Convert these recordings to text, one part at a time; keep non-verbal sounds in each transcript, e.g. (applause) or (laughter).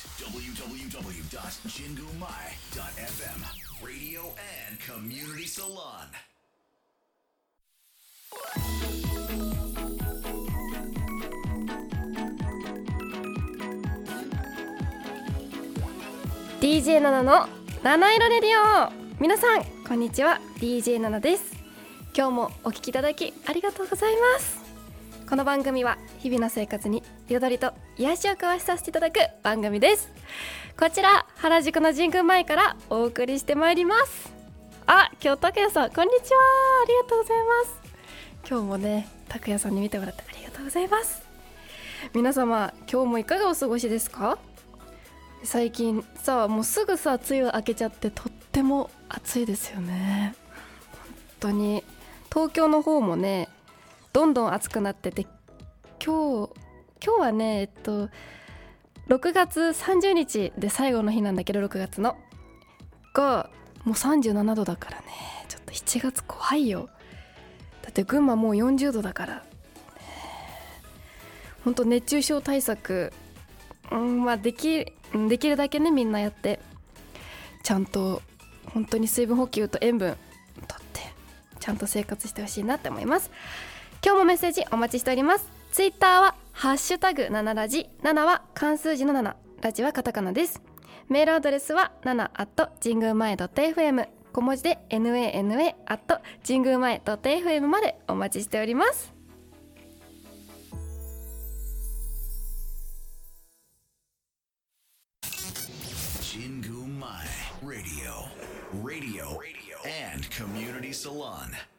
www.jingumai.fm Radio and Community Salon ー DJ ナナの七色レディオ皆さんこんにちは。DJ ナナです。今日もお聞きいただきありがとうございます。この番組は日々の生活に彩りと癒しを交わしさせていただく番組です。こちら原宿の神宮前からお送りしてまいります。あ今日拓也さんこんにちは。ありがとうございます。今日もね拓也さんに見てもらってありがとうございます。皆様今日もいかがお過ごしですか？最近さもうすぐさ梅雨明けちゃってとっても暑いですよね。本当に東京の方もねどんどん暑くなってて今日今日はねえっと6月30日で最後の日なんだけど6月の。がもう37度だからね。ちょっと7月怖いよ。だって群馬もう40度だから。本当熱中症対策うんまあできできるだけねみんなやって。ちゃんと本当に水分補給と塩分とってちゃんと生活してほしいなって思います。今日もメッセージお待ちしております。ツイッターはハッシュタグ7ラジ7は漢数字の7ラジはカタカナです。メールアドレスは7 at 神宮前 .fm 小文字で nana at 神宮前 .fm までお待ちしております。神宮前 Radio Radio and Community Salon「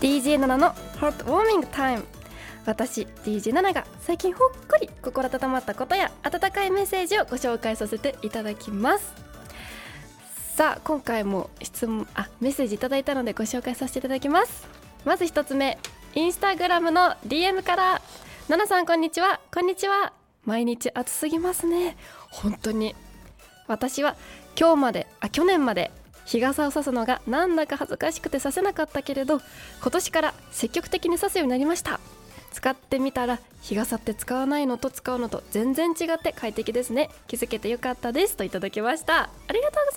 DJ7 のハートウォーミングタイム」私 DJ7 が最近ほっこり心温まったことや温かいメッセージをご紹介させていただきます。さあ今回も質問あメッセージいただいたのでご紹介させていただきます。まず一つ目インスタグラムの DM から「ナナさんこんにちは。こんにちは。毎日暑すぎますね。本当に。私は今日まであ去年まで日傘を差すのがなんだか恥ずかしくて差せなかったけれど今年から積極的に差すようになりました。使ってみたら日傘って使わないのと使うのと全然違って快適ですね。気づけてよかったです。といただきました。ありがとうござ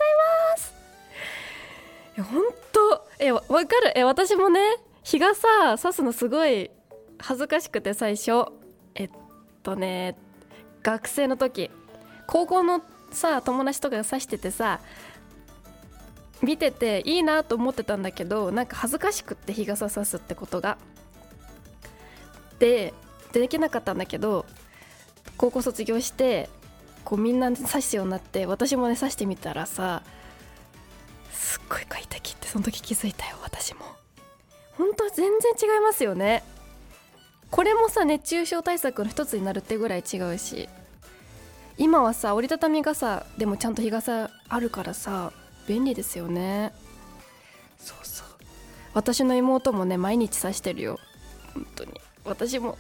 います。本当。えわかる。え私もね日傘差すのすごい恥ずかしくて最初えっとね学生の時高校のさ友達とかが差しててさ見てていいなと思ってたんだけどなんか恥ずかしくって日傘さすってことが。でできなかったんだけど高校卒業してこうみんな刺すようになって私もね刺してみたらさすっごい快適ってその時気づいたよ私も本当全然違いますよねこれもさ熱中症対策の一つになるってぐらい違うし今はさ折りたたみ傘でもちゃんと日傘あるからさ便利ですよね。そうそう。私の妹もね毎日刺してるよ。本当に。私も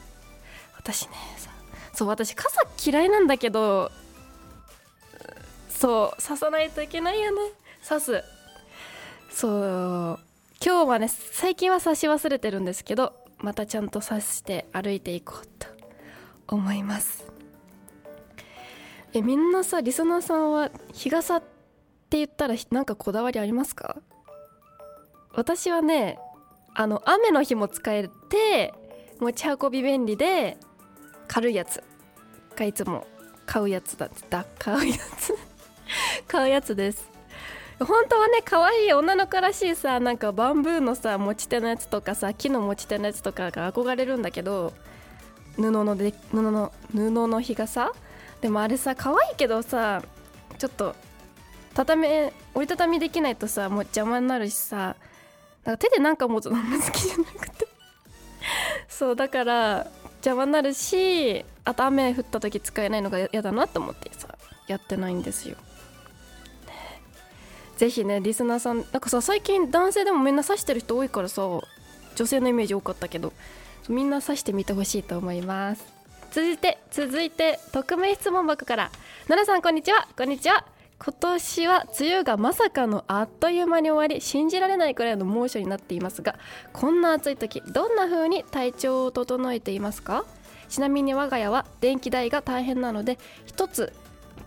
私ねさそう私傘嫌いなんだけどそう刺さないといけないよね。刺す。そう。今日はね最近は刺し忘れてるんですけどまたちゃんと刺して歩いていこうと思います。えみんなさリスナーさんは日傘って言ったらなんかこだわりありますか？私はねあの雨の日も使えて持ち運び便利で軽いやつ。がいつも買うやつだった買うやつ。(laughs) 買うやつです。本当はね可愛い女の子らしいさなんかバンブーのさ持ち手のやつとかさ木の持ち手のやつとかが憧れるんだけど布ので布の布の日傘？でもあれさ可愛いけどさちょっと畳折りたたみできないとさもう邪魔になるしさなんか手でなんか持つのが好きじゃなくて。(laughs) そうだから邪魔になるしあと雨降った時使えないのが嫌だなと思ってさやってないんですよ、ぜひねリスナーさんなんかさ最近男性でもみんな刺してる人多いからさ女性のイメージ多かったけどみんな刺してみてほしいと思います。続いて続いて匿名質問箱から。奈々さんこんにちは。こんにちは。今年は梅雨がまさかのあっという間に終わり信じられないくらいの猛暑になっていますがこんな暑い時どんな風に体調を整えていますか？ちなみに我が家は電気代が大変なので一つ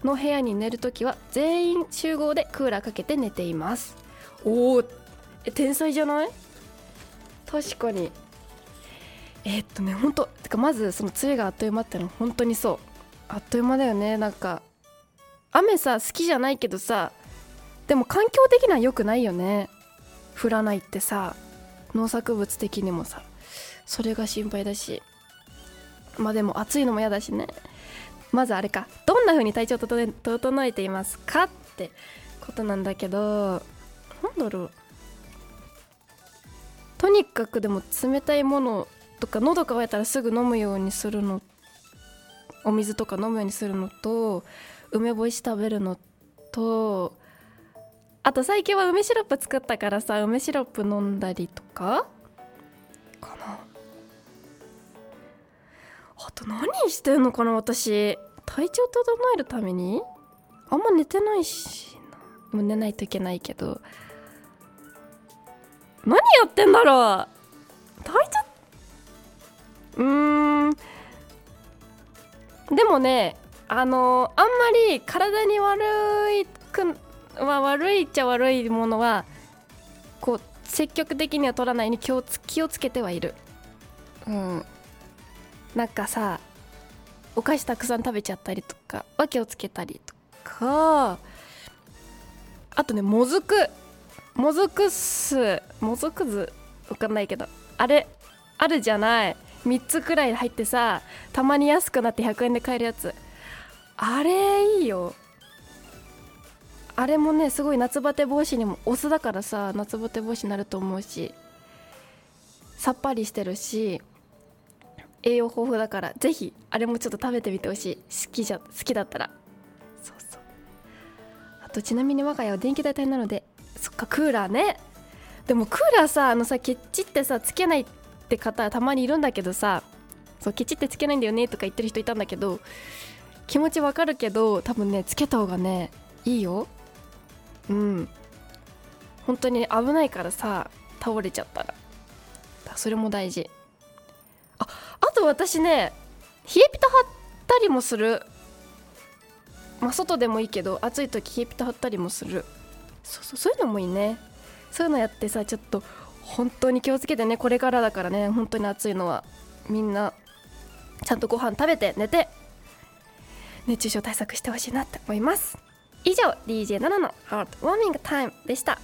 の部屋に寝るときは全員集合でクーラーかけて寝ています。おお天才じゃない？確かに。えー、っとね本当てかまずその梅雨があっという間ってのは本当にそう。あっという間だよね。なんか雨さ好きじゃないけどさでも環境的には良くないよね。降らないってさ農作物的にもさ。それが心配だし。まあでも暑いのも嫌だしね。まずあれか。どんな風に体調整えていますかってことなんだけどなんだろう。とにかくでも冷たいものとか喉乾いたらすぐ飲むようにするの。お水とか飲むようにするのと梅干し食べるのとあと最近は梅シロップ作ったからさ梅シロップ飲んだりとかかな。あと何してんのかな私。体調整えるために？あんま寝てないしもう寝ないといけないけど。何やってんだろう？体調？うーん。でもねあのあんまり体に悪いくは悪いっちゃ悪いものはこう積極的には取らないに気を気をつけてはいる。うん。なんかさお菓子たくさん食べちゃったりとか訳をつけたりとかあとねもずくもずく酢もずく酢わかんないけどあれあるじゃない。3つくらい入ってさたまに安くなって100円で買えるやつ。あれいいよ。あれもねすごい夏バテ防止にもお酢だからさ夏バテ防止になると思うしさっぱりしてるし栄養豊富だからぜひあれもちょっと食べてみてほしい。好きじゃ好きだったら。そうそう。あとちなみに我が家は電気代大変なのでそっかクーラーね。でもクーラーさあのさケチってさつけないって方たまにいるんだけどさそうケチってつけないんだよねとか言ってる人いたんだけど気持ちわかるけど多分ねつけた方がねいいよ。うん。本当に危ないからさ倒れちゃったらそれも大事。ああと私ね冷えピタ貼ったりもする。まあ外でもいいけど暑い時冷えピタ貼ったりもする。そうそうそういうのもいいね。そういうのやってさちょっと本当に気をつけてね。これからだからね本当に暑いのは。みんなちゃんとご飯食べて寝て。熱中症対策してほしいなって思います。以上 DJ7 のハートウォーミングタイムでした。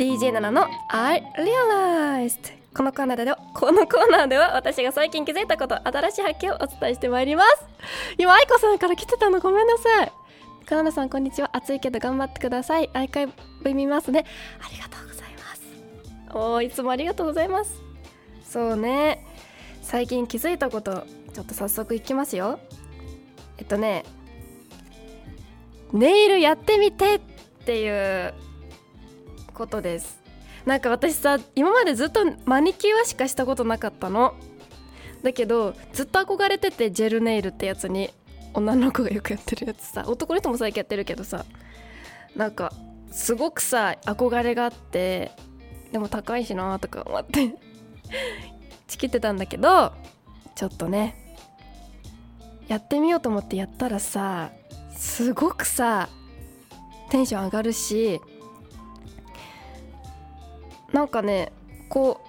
DJ7 の。I Realized. このコーナーではこのコーナーでは私が最近気づいたこと新しい発見をお伝えしてまいります。今愛子さんから来てたの。ごめんなさい。カナダさんこんにちは。暑いけど頑張ってください。アーカイブ見ますね。ありがとうございます。おーいつもありがとうございます。そうね。最近気づいたことちょっと早速いきますよ。えっとね。ネイルやってみてっていうことです。なんか私さ今までずっとマニキュアしかしたことなかったの。だけどずっと憧れててジェルネイルってやつに女の子がよくやってるやつさ。男の人も最近やってるけどさ。なんかすごくさ憧れがあってでも高いしなとか思ってチキってたんだけどちょっとねやってみようと思ってやったらさすごくさテンション上がるしなんかねこ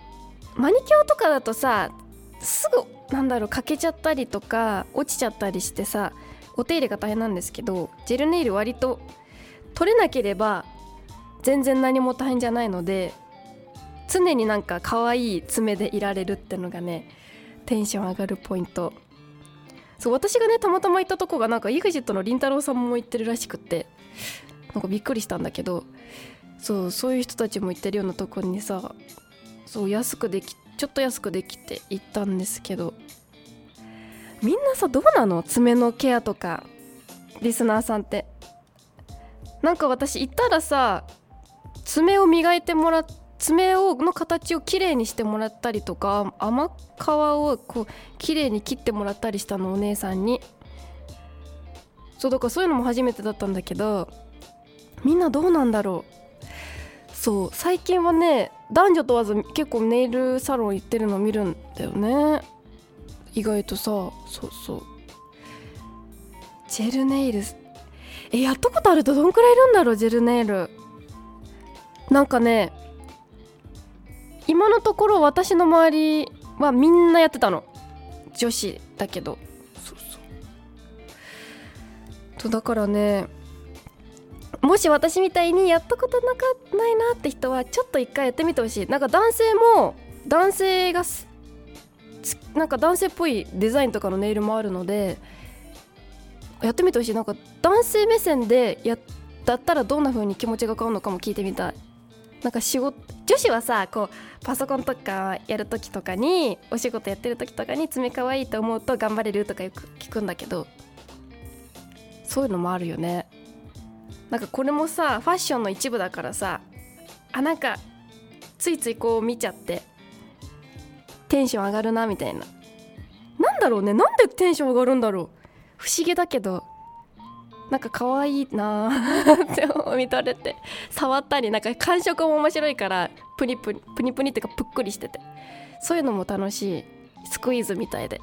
うマニキュアとかだとさすぐなんだろう欠けちゃったりとか落ちちゃったりしてさお手入れが大変なんですけどジェルネイル割と取れなければ全然何も大変じゃないので常になんか可愛い爪でいられるってのがねテンション上がるポイント。そう私がねたまたま行ったとこがなんか EXIT のりんたろーさんも行ってるらしくってなんかびっくりしたんだけどそうそういう人たちも行ってるようなとこにさそう安くできちょっと安くできて行ったんですけどみんなさどうなの？爪のケアとかリスナーさんって。なんか私行ったらさ爪を磨いてもらっ爪をの形をきれいにしてもらったりとか甘皮をこうきれいに切ってもらったりしたのお姉さんに。そうだからそういうのも初めてだったんだけどみんなどうなんだろう？そう最近はね男女問わず結構ネイルサロン行ってるの見るんだよね。意外とさそうそう。ジェルネイル。えやったことあるとどんくらいいるんだろうジェルネイル。なんかね今のところ私の周りはみんなやってたの。女子だけど。そうそう。とだからねもし私みたいにやったことなかないなって人はちょっと一回やってみてほしい。なんか男性も男性がなんか男性っぽいデザインとかのネイルもあるのでやってみてほしい。なんか男性目線でやだったらどんな風に気持ちが変わるのかも聞いてみたい。なんか仕事女子はさこうパソコンとかやる時とかにお仕事やってる時とかに爪可愛いと思うと頑張れるとかよく聞くんだけどそういうのもあるよね。なんかこれもさファッションの一部だからさあなんかついついこう見ちゃってテンション上がるなみたいな。なんだろうねなんでテンション上がるんだろう。不思議だけどなんか可愛いな (laughs) って見とれて。触ったりなんか感触も面白いからプニプニプニプニっていうかぷっくりしてて。そういうのも楽しい。スクイーズみたいで。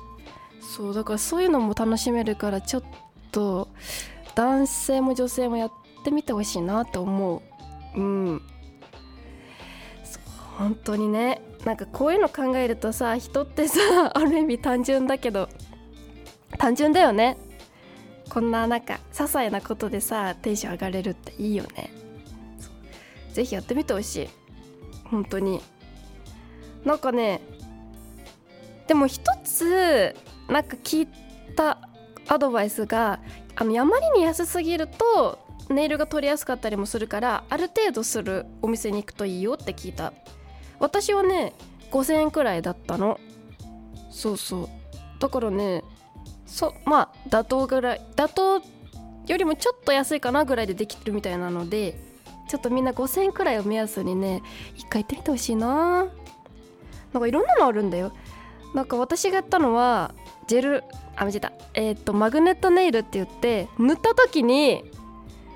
そうだからそういうのも楽しめるからちょっと男性も女性もやってみてほしいなと思う。うん。本当にね。なんかこういうの考えるとさ人ってさ (laughs) ある意味単純だけど単純だよね。こんななんか些細なことでさテンション上がれるっていいよね。ぜひやってみてほしい。本当に。なんかねでも一つなんか聞いたアドバイスがあのあまりに安すぎるとネイルが取りやすかったりもするからある程度するお店に行くといいよって聞いた。私はね5000円くらいだったの。そうそう。だからねそまあ妥当ぐらい妥当よりもちょっと安いかなぐらいでできてるみたいなのでちょっとみんな5000円くらいを目安にね一回行ってみてほしいな。なんかいろんなのあるんだよ。なんか私がやったのはジェルあ間違えた。えっ、ー、とマグネットネイルって言って塗った時に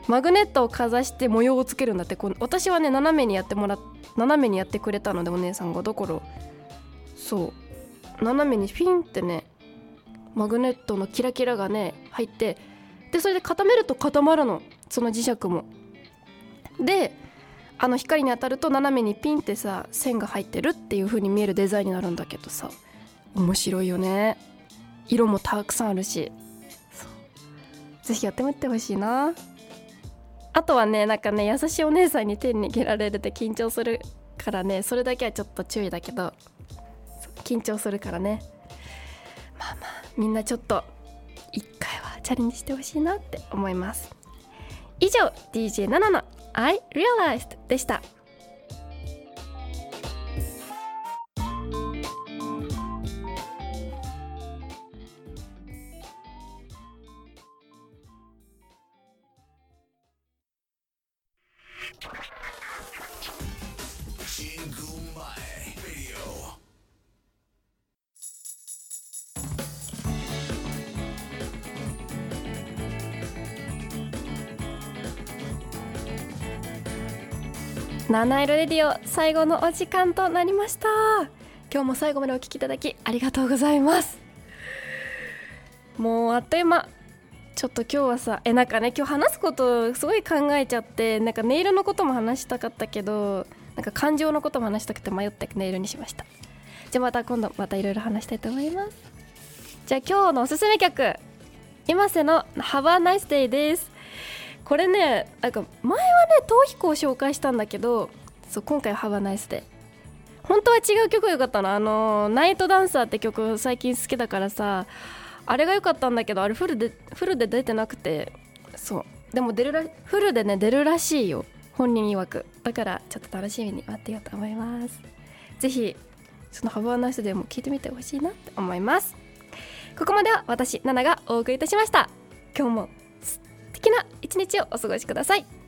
マグネットをかざして模様をつけるんだってこう私はね斜めにやってもら斜めにやってくれたのでお姉さんが。だからそう。斜めにフィンってねマグネットのキラキラがね入ってでそれで固めると固まるの。その磁石も。であの光に当たると斜めにピンってさ線が入ってるっていう風に見えるデザインになるんだけどさ。面白いよね。色もたくさんあるし。ぜひやってみてほしいな。あとはねなんかね優しいお姉さんに手に握られるって緊張するからねそれだけはちょっと注意だけど緊張するからね。まあまあみんなちょっと一回はチャレンジしてほしいなって思います。以上 DJ7 の I Realized でした。七色レディオ最後のお時間となりました。今日も最後までお聴きいただきありがとうございます。もうあっという間。ちょっと今日はさえなんかね今日話すことすごい考えちゃってなんかネイルのことも話したかったけどなんか感情のことも話したくて迷ってネイルにしました。じゃあまた今度またいろいろ話したいと思います。じゃあ今日のおすすめ曲今瀬の「Have a Nice Day」です。これねなんか前はね逃避行を紹介したんだけどそう今回は「Have a で」本当は違う曲が良かったなあの「ナイトダンサー」って曲最近好きだからさあれが良かったんだけどあれフルでフルで出てなくてそう。でも出るらフルでね出るらしいよ。本人曰く。だからちょっと楽しみに待ってようと思います。是非そのハブアナイスでも聞いてみてほしいなって思います。ここまでは私ナナがお送りいたしました。今日もな一日をお過ごしください。